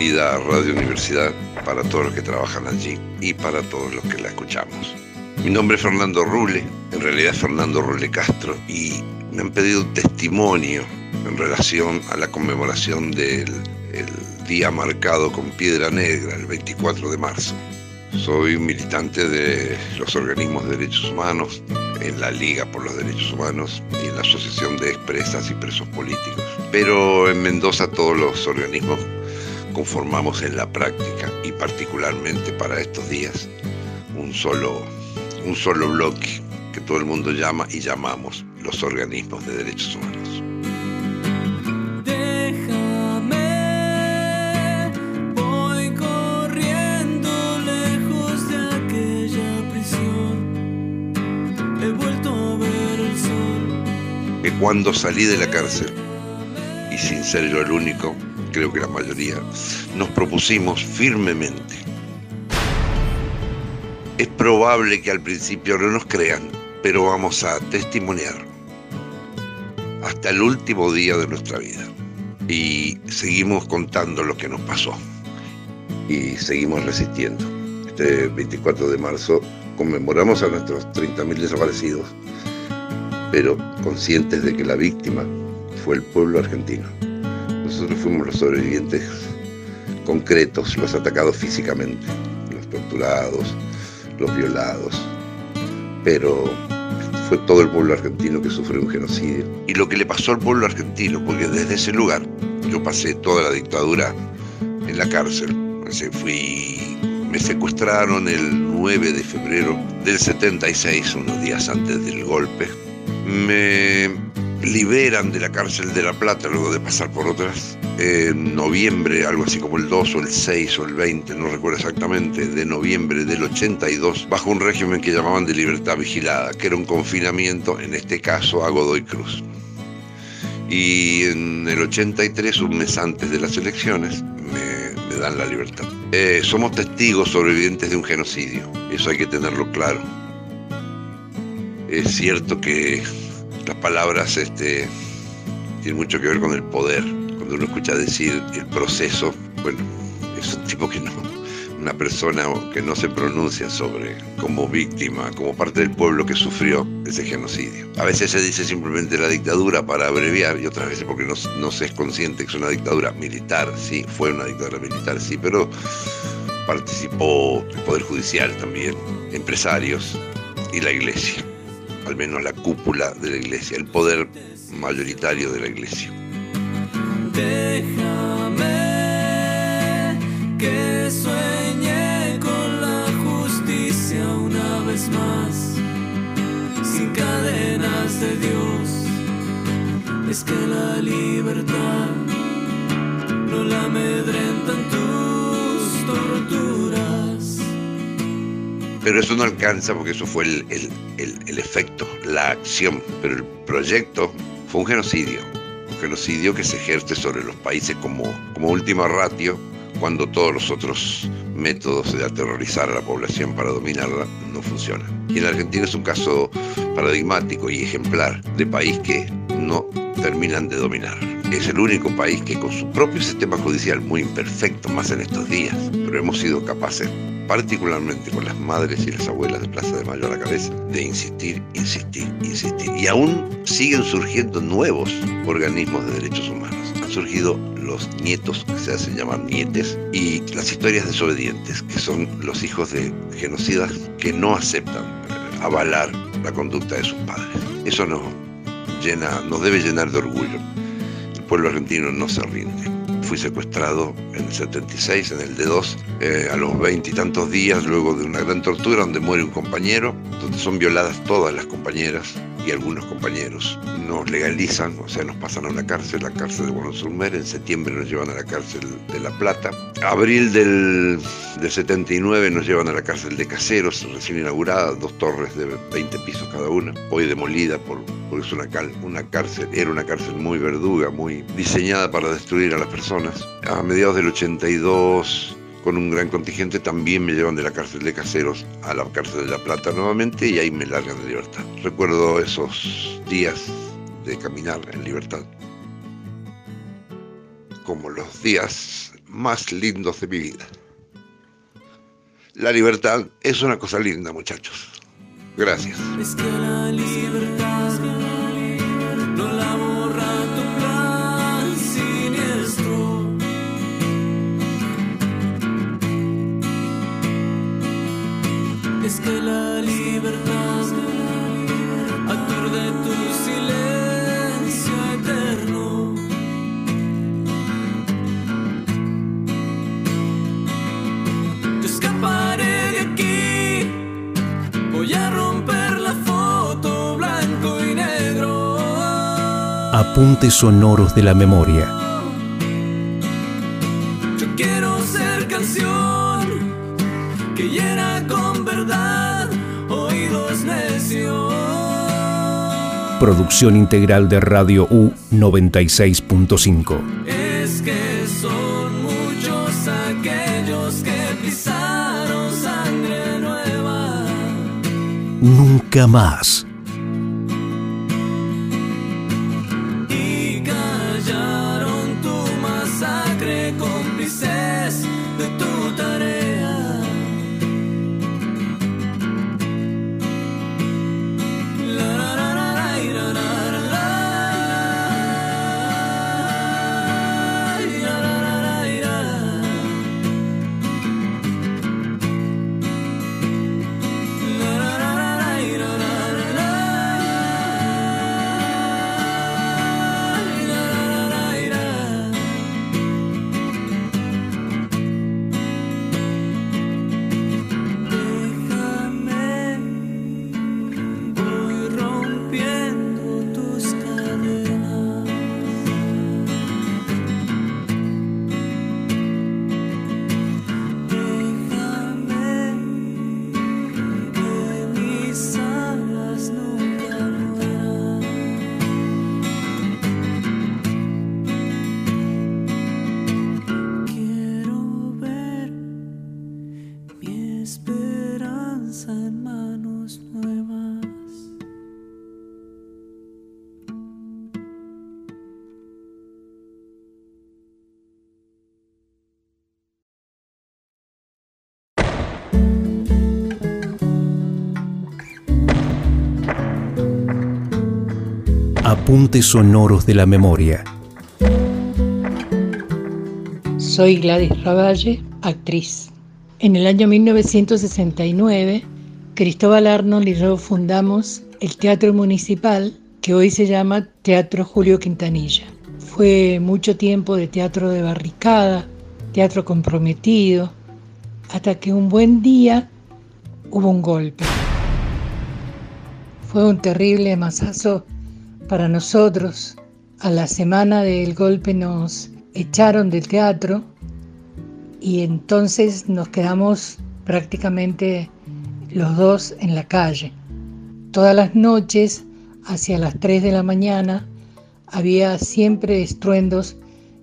querida Radio Universidad, para todos los que trabajan allí y para todos los que la escuchamos. Mi nombre es Fernando Rule, en realidad es Fernando Rule Castro, y me han pedido testimonio en relación a la conmemoración del día marcado con piedra negra, el 24 de marzo. Soy militante de los organismos de derechos humanos, en la Liga por los Derechos Humanos y en la Asociación de Expresas y Presos Políticos. Pero en Mendoza todos los organismos conformamos en la práctica y particularmente para estos días un solo, un solo bloque que todo el mundo llama y llamamos los organismos de derechos humanos. que cuando salí de la cárcel, y sin ser yo el único, creo que la mayoría, nos propusimos firmemente. Es probable que al principio no nos crean, pero vamos a testimoniar hasta el último día de nuestra vida. Y seguimos contando lo que nos pasó. Y seguimos resistiendo. Este 24 de marzo conmemoramos a nuestros 30.000 desaparecidos pero conscientes de que la víctima fue el pueblo argentino. Nosotros fuimos los sobrevivientes concretos, los atacados físicamente, los torturados, los violados, pero fue todo el pueblo argentino que sufrió un genocidio. Y lo que le pasó al pueblo argentino, porque desde ese lugar yo pasé toda la dictadura en la cárcel, fui, me secuestraron el 9 de febrero del 76, unos días antes del golpe, me liberan de la cárcel de La Plata luego de pasar por otras en noviembre, algo así como el 2 o el 6 o el 20, no recuerdo exactamente, de noviembre del 82, bajo un régimen que llamaban de libertad vigilada, que era un confinamiento, en este caso a Godoy Cruz. Y en el 83, un mes antes de las elecciones, me, dan la libertad. Eh, somos testigos sobrevivientes de un genocidio, eso hay que tenerlo claro es cierto que las palabras este, tienen mucho que ver con el poder. Cuando uno escucha decir el proceso, bueno, es un tipo que no, una persona que no se pronuncia sobre como víctima, como parte del pueblo que sufrió ese genocidio. A veces se dice simplemente la dictadura para abreviar y otras veces porque no, no se es consciente que es una dictadura militar, sí, fue una dictadura militar, sí, pero participó el Poder Judicial también, empresarios y la Iglesia al menos la cúpula de la iglesia, el poder mayoritario de la iglesia. Déjame que sueñe con la justicia una vez más, sin cadenas de Dios. Es que la libertad no la amedrentan Pero eso no alcanza porque eso fue el, el, efecto, la acción. Pero el proyecto fue un genocidio. Un genocidio que se ejerce sobre los países como, como última ratio cuando todos los otros métodos de aterrorizar a la población para dominarla no funcionan. Y en Argentina es un caso paradigmático y ejemplar de país que no terminan de dominar. Es el único país que con su propio sistema judicial muy imperfecto, más en estos días, pero hemos sido capaces particularmente con las madres y las abuelas de Plaza de Mayo a la cabeza, de insistir, insistir, insistir. Y aún siguen surgiendo nuevos organismos de derechos humanos. Han surgido los nietos, que se hacen llamar nietes, y las historias desobedientes, que son los hijos de genocidas que no aceptan avalar la conducta de sus padres. Eso nos llena, nos debe llenar de orgullo. El pueblo argentino no se rinde fui secuestrado en el 76, en el D2, eh, a los veinte y tantos días, luego de una gran tortura donde muere un compañero, donde son violadas todas las compañeras algunos compañeros. Nos legalizan, o sea, nos pasan a una cárcel, la cárcel de Buenos Aires, en septiembre nos llevan a la cárcel de La Plata, abril del, del 79 nos llevan a la cárcel de Caseros, recién inaugurada, dos torres de 20 pisos cada una, hoy demolida por, porque es una, una cárcel, era una cárcel muy verduga, muy diseñada para destruir a las personas. A mediados del 82 con un gran contingente, también me llevan de la cárcel de Caseros a la cárcel de La Plata nuevamente y ahí me largan de libertad. Recuerdo esos días de caminar en libertad como los días más lindos de mi vida. La libertad es una cosa linda, muchachos. Gracias. La libertad aturde tu silencio eterno. Yo escaparé de aquí. Voy a romper la foto blanco y negro. Apuntes sonoros de la memoria. Producción integral de Radio U 96.5. Es que son muchos aquellos que pisaron sangre nueva. Nunca más. Apuntes sonoros de la memoria. Soy Gladys Ravalle, actriz. En el año 1969, Cristóbal Arnold y yo fundamos el Teatro Municipal, que hoy se llama Teatro Julio Quintanilla. Fue mucho tiempo de teatro de barricada, teatro comprometido, hasta que un buen día hubo un golpe. Fue un terrible masazo para nosotros. A la semana del golpe nos echaron del teatro y entonces nos quedamos prácticamente los dos en la calle. Todas las noches, hacia las 3 de la mañana, había siempre estruendos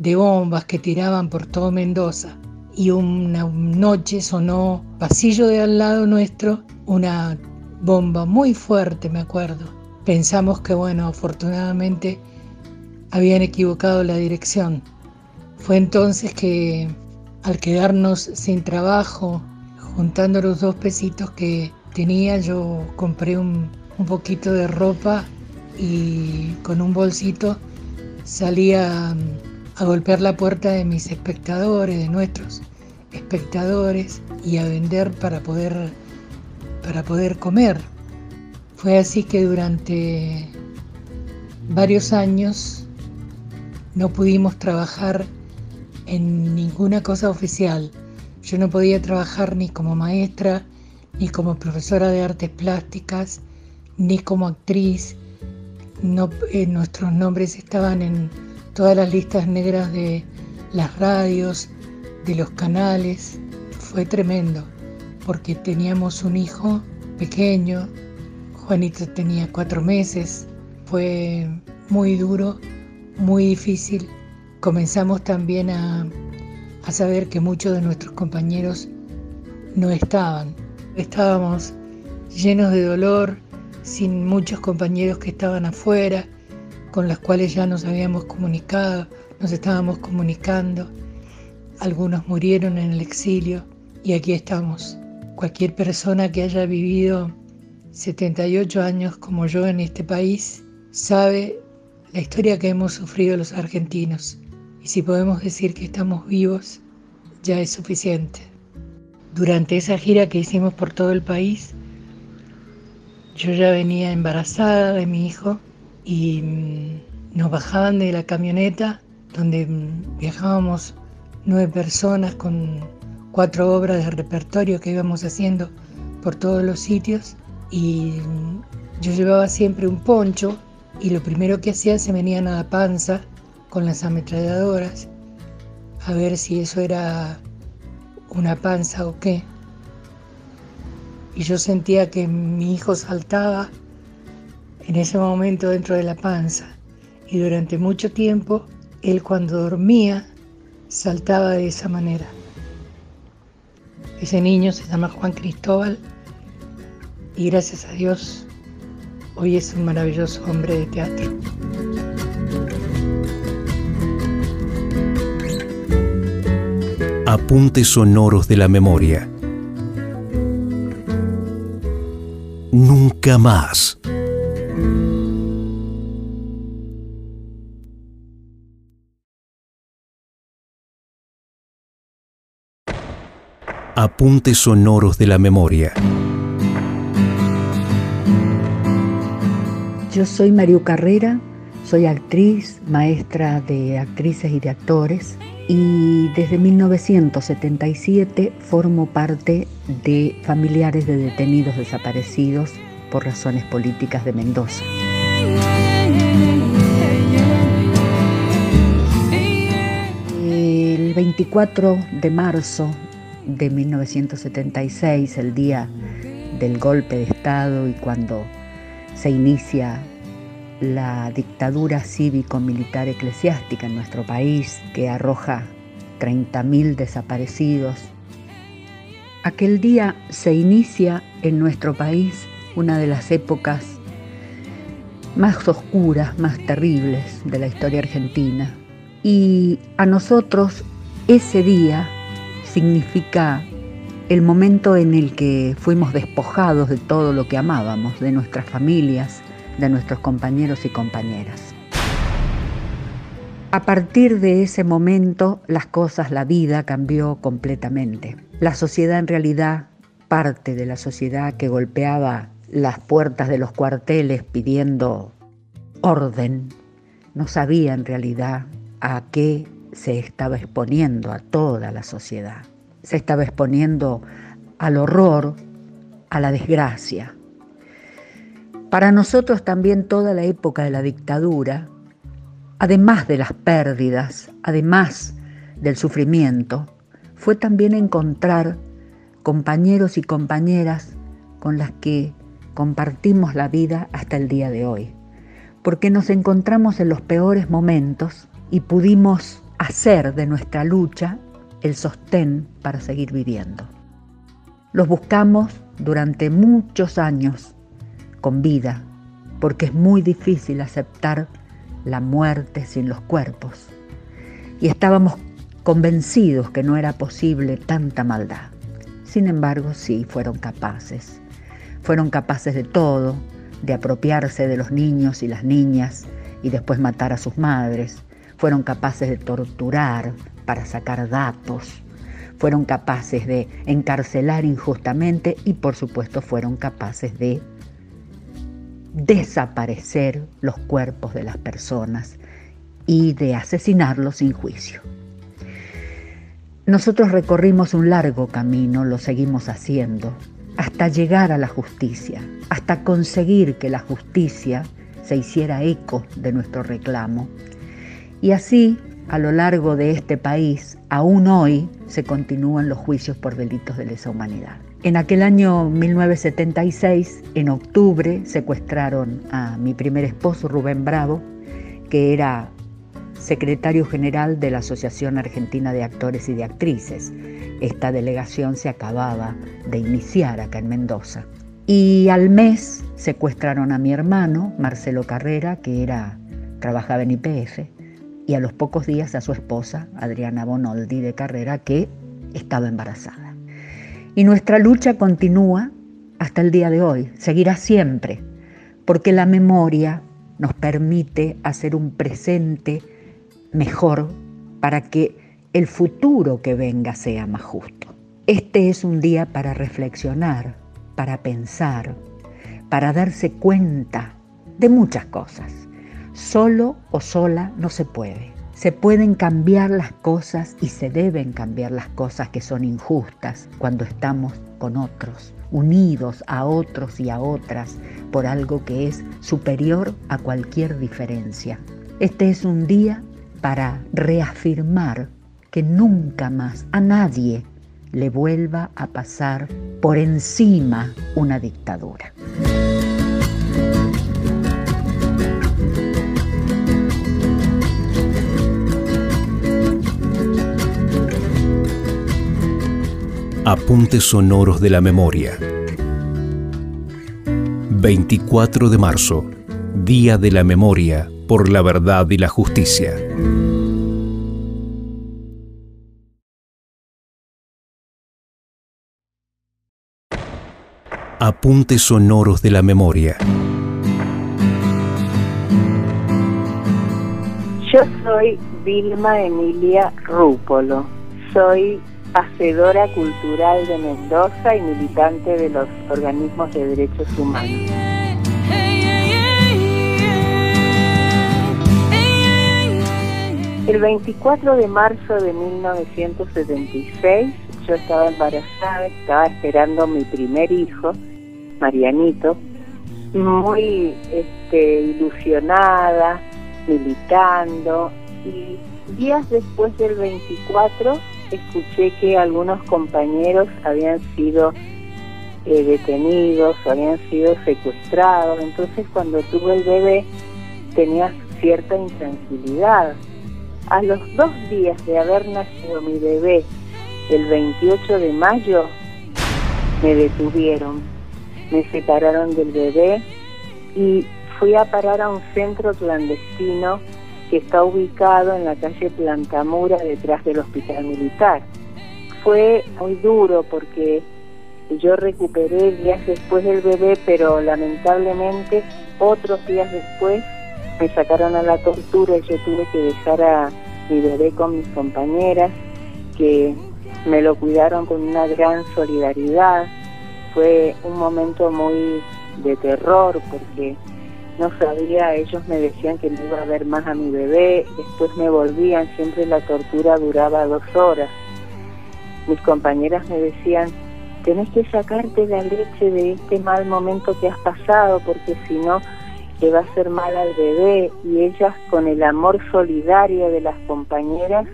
de bombas que tiraban por todo Mendoza. Y una noche sonó, pasillo de al lado nuestro, una bomba muy fuerte, me acuerdo. Pensamos que, bueno, afortunadamente habían equivocado la dirección. Fue entonces que, al quedarnos sin trabajo, juntando los dos pesitos que tenía, yo compré un, un poquito de ropa y con un bolsito salí a, a golpear la puerta de mis espectadores, de nuestros espectadores, y a vender para poder, para poder comer. Fue así que durante varios años no pudimos trabajar en ninguna cosa oficial. Yo no podía trabajar ni como maestra, ni como profesora de artes plásticas, ni como actriz. Eh, nuestros nombres estaban en todas las listas negras de las radios, de los canales. Fue tremendo, porque teníamos un hijo pequeño, Juanito tenía cuatro meses, fue muy duro, muy difícil. Comenzamos también a, a saber que muchos de nuestros compañeros no estaban. Estábamos llenos de dolor, sin muchos compañeros que estaban afuera, con los cuales ya nos habíamos comunicado, nos estábamos comunicando. algunos murieron en el exilio y aquí estamos. Cualquier persona que haya vivido 78 años como yo en este país sabe la historia que hemos sufrido los argentinos. Y si podemos decir que estamos vivos, ya es suficiente. Durante esa gira que hicimos por todo el país, yo ya venía embarazada de mi hijo y mm, nos bajaban de la camioneta donde mm, viajábamos nueve personas con cuatro obras de repertorio que íbamos haciendo por todos los sitios y yo llevaba siempre un poncho y lo primero que hacía se venían a la panza con las ametralladoras a ver si eso era una panza o qué. Y yo sentía que mi hijo saltaba en ese momento dentro de la panza. Y durante mucho tiempo él cuando dormía saltaba de esa manera. Ese niño se llama Juan Cristóbal y gracias a Dios hoy es un maravilloso hombre de teatro. Apuntes sonoros de la memoria nunca más. Apuntes sonoros de la memoria. Yo soy Mario Carrera, soy actriz, maestra de actrices y de actores y desde 1977 formo parte de familiares de detenidos desaparecidos por razones políticas de Mendoza. El 24 de marzo de 1976, el día del golpe de Estado y cuando se inicia la dictadura cívico-militar eclesiástica en nuestro país que arroja 30.000 desaparecidos. Aquel día se inicia en nuestro país una de las épocas más oscuras, más terribles de la historia argentina. Y a nosotros ese día significa el momento en el que fuimos despojados de todo lo que amábamos, de nuestras familias, de nuestros compañeros y compañeras. A partir de ese momento las cosas, la vida cambió completamente. La sociedad en realidad, parte de la sociedad que golpeaba las puertas de los cuarteles pidiendo orden, no sabía en realidad a qué se estaba exponiendo a toda la sociedad. Se estaba exponiendo al horror, a la desgracia, para nosotros también toda la época de la dictadura, además de las pérdidas, además del sufrimiento, fue también encontrar compañeros y compañeras con las que compartimos la vida hasta el día de hoy, porque nos encontramos en los peores momentos y pudimos hacer de nuestra lucha el sostén para seguir viviendo. Los buscamos durante muchos años con vida, porque es muy difícil aceptar la muerte sin los cuerpos. Y estábamos convencidos que no era posible tanta maldad. Sin embargo, sí, fueron capaces. Fueron capaces de todo, de apropiarse de los niños y las niñas y después matar a sus madres. Fueron capaces de torturar para sacar datos. Fueron capaces de encarcelar injustamente y por supuesto fueron capaces de desaparecer los cuerpos de las personas y de asesinarlos sin juicio. Nosotros recorrimos un largo camino, lo seguimos haciendo, hasta llegar a la justicia, hasta conseguir que la justicia se hiciera eco de nuestro reclamo. Y así, a lo largo de este país, aún hoy se continúan los juicios por delitos de lesa humanidad. En aquel año 1976, en octubre, secuestraron a mi primer esposo, Rubén Bravo, que era secretario general de la Asociación Argentina de Actores y de Actrices. Esta delegación se acababa de iniciar acá en Mendoza. Y al mes secuestraron a mi hermano, Marcelo Carrera, que era, trabajaba en IPF, y a los pocos días a su esposa, Adriana Bonoldi de Carrera, que estaba embarazada. Y nuestra lucha continúa hasta el día de hoy, seguirá siempre, porque la memoria nos permite hacer un presente mejor para que el futuro que venga sea más justo. Este es un día para reflexionar, para pensar, para darse cuenta de muchas cosas. Solo o sola no se puede. Se pueden cambiar las cosas y se deben cambiar las cosas que son injustas cuando estamos con otros, unidos a otros y a otras por algo que es superior a cualquier diferencia. Este es un día para reafirmar que nunca más a nadie le vuelva a pasar por encima una dictadura. Apuntes sonoros de la memoria. 24 de marzo, Día de la Memoria por la Verdad y la Justicia. Apuntes sonoros de la memoria. Yo soy Vilma Emilia Rúpolo. Soy hacedora cultural de Mendoza y militante de los organismos de derechos humanos. El 24 de marzo de 1976 yo estaba embarazada, estaba esperando mi primer hijo, Marianito, muy este, ilusionada, militando y días después del 24 escuché que algunos compañeros habían sido eh, detenidos o habían sido secuestrados. Entonces cuando tuve el bebé tenía cierta intranquilidad. A los dos días de haber nacido mi bebé, el 28 de mayo, me detuvieron, me separaron del bebé y fui a parar a un centro clandestino que está ubicado en la calle Plantamura detrás del hospital militar. Fue muy duro porque yo recuperé días después del bebé, pero lamentablemente otros días después me sacaron a la tortura y yo tuve que dejar a mi bebé con mis compañeras que me lo cuidaron con una gran solidaridad. Fue un momento muy de terror porque no sabía, ellos me decían que no iba a ver más a mi bebé, después me volvían, siempre la tortura duraba dos horas. Mis compañeras me decían, tenés que sacarte la leche de este mal momento que has pasado, porque si no, te va a hacer mal al bebé. Y ellas, con el amor solidario de las compañeras,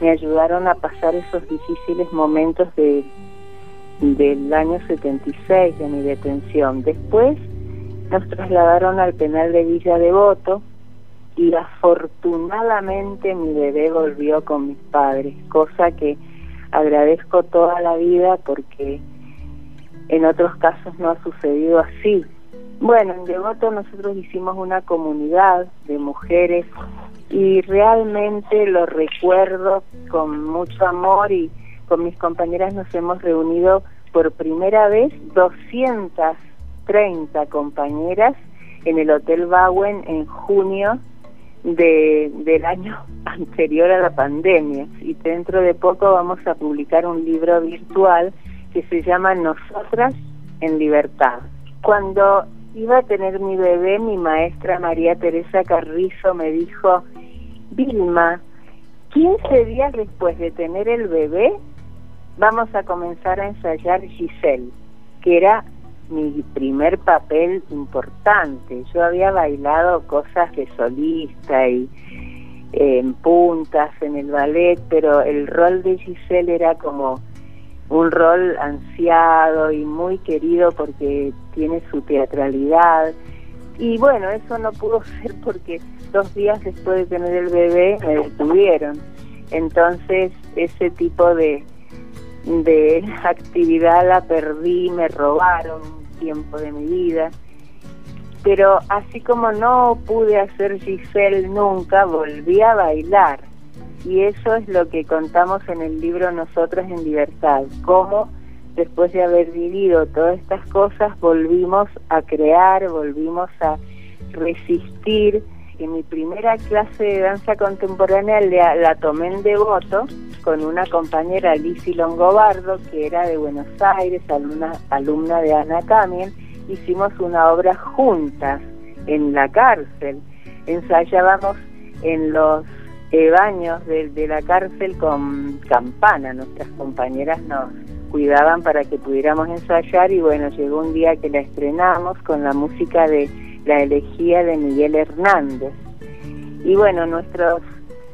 me ayudaron a pasar esos difíciles momentos de, del año 76 de mi detención. Después, nos trasladaron al penal de Villa Devoto y afortunadamente mi bebé volvió con mis padres, cosa que agradezco toda la vida porque en otros casos no ha sucedido así. Bueno, en Devoto nosotros hicimos una comunidad de mujeres y realmente lo recuerdo con mucho amor y con mis compañeras nos hemos reunido por primera vez 200 30 compañeras en el Hotel Bauen en junio de, del año anterior a la pandemia. Y dentro de poco vamos a publicar un libro virtual que se llama Nosotras en Libertad. Cuando iba a tener mi bebé, mi maestra María Teresa Carrizo me dijo, Vilma, 15 días después de tener el bebé, vamos a comenzar a ensayar Giselle, que era mi primer papel importante. Yo había bailado cosas de solista y eh, en puntas en el ballet, pero el rol de Giselle era como un rol ansiado y muy querido porque tiene su teatralidad. Y bueno, eso no pudo ser porque dos días después de tener el bebé me detuvieron. Entonces ese tipo de, de actividad la perdí, me robaron tiempo de mi vida. Pero así como no pude hacer Giselle nunca, volví a bailar. Y eso es lo que contamos en el libro Nosotros en Libertad, cómo después de haber vivido todas estas cosas volvimos a crear, volvimos a resistir. En mi primera clase de danza contemporánea la, la tomé en devoto con una compañera Lizzie Longobardo, que era de Buenos Aires, alumna, alumna de Ana Camien, hicimos una obra juntas en la cárcel. Ensayábamos en los eh, baños de la cárcel con campana, nuestras compañeras nos cuidaban para que pudiéramos ensayar y bueno, llegó un día que la estrenamos con la música de la elegía de Miguel Hernández. Y bueno, nuestros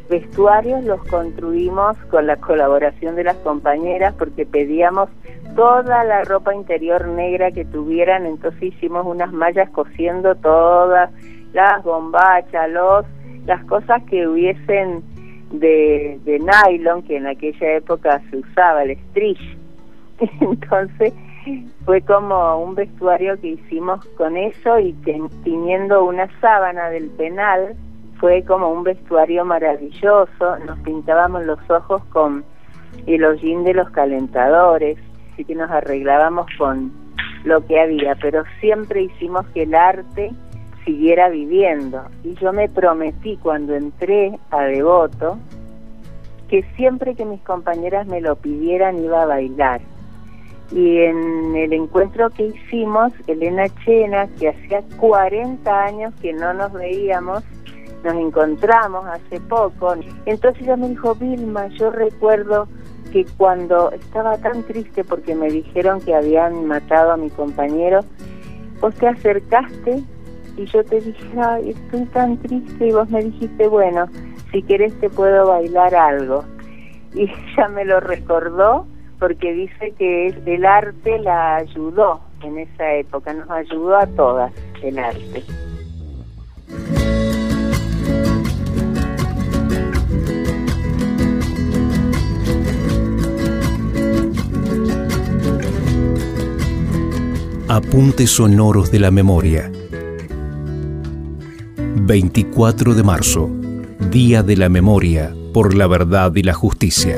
vestuarios los construimos con la colaboración de las compañeras porque pedíamos toda la ropa interior negra que tuvieran, entonces hicimos unas mallas cosiendo todas las bombachas, los, las cosas que hubiesen de, de nylon, que en aquella época se usaba, el stretch. Entonces fue como un vestuario que hicimos con eso y teniendo una sábana del penal, fue como un vestuario maravilloso, nos pintábamos los ojos con el hollín de los calentadores, así que nos arreglábamos con lo que había, pero siempre hicimos que el arte siguiera viviendo. Y yo me prometí cuando entré a Devoto que siempre que mis compañeras me lo pidieran iba a bailar. Y en el encuentro que hicimos, Elena Chena, que hacía 40 años que no nos veíamos, nos encontramos hace poco. Entonces ella me dijo, Vilma, yo recuerdo que cuando estaba tan triste porque me dijeron que habían matado a mi compañero, vos te acercaste y yo te dije, Ay, estoy tan triste y vos me dijiste, bueno, si querés te puedo bailar algo. Y ella me lo recordó porque dice que el arte la ayudó en esa época, nos ayudó a todas el arte. Apuntes sonoros de la memoria. 24 de marzo, Día de la Memoria por la Verdad y la Justicia.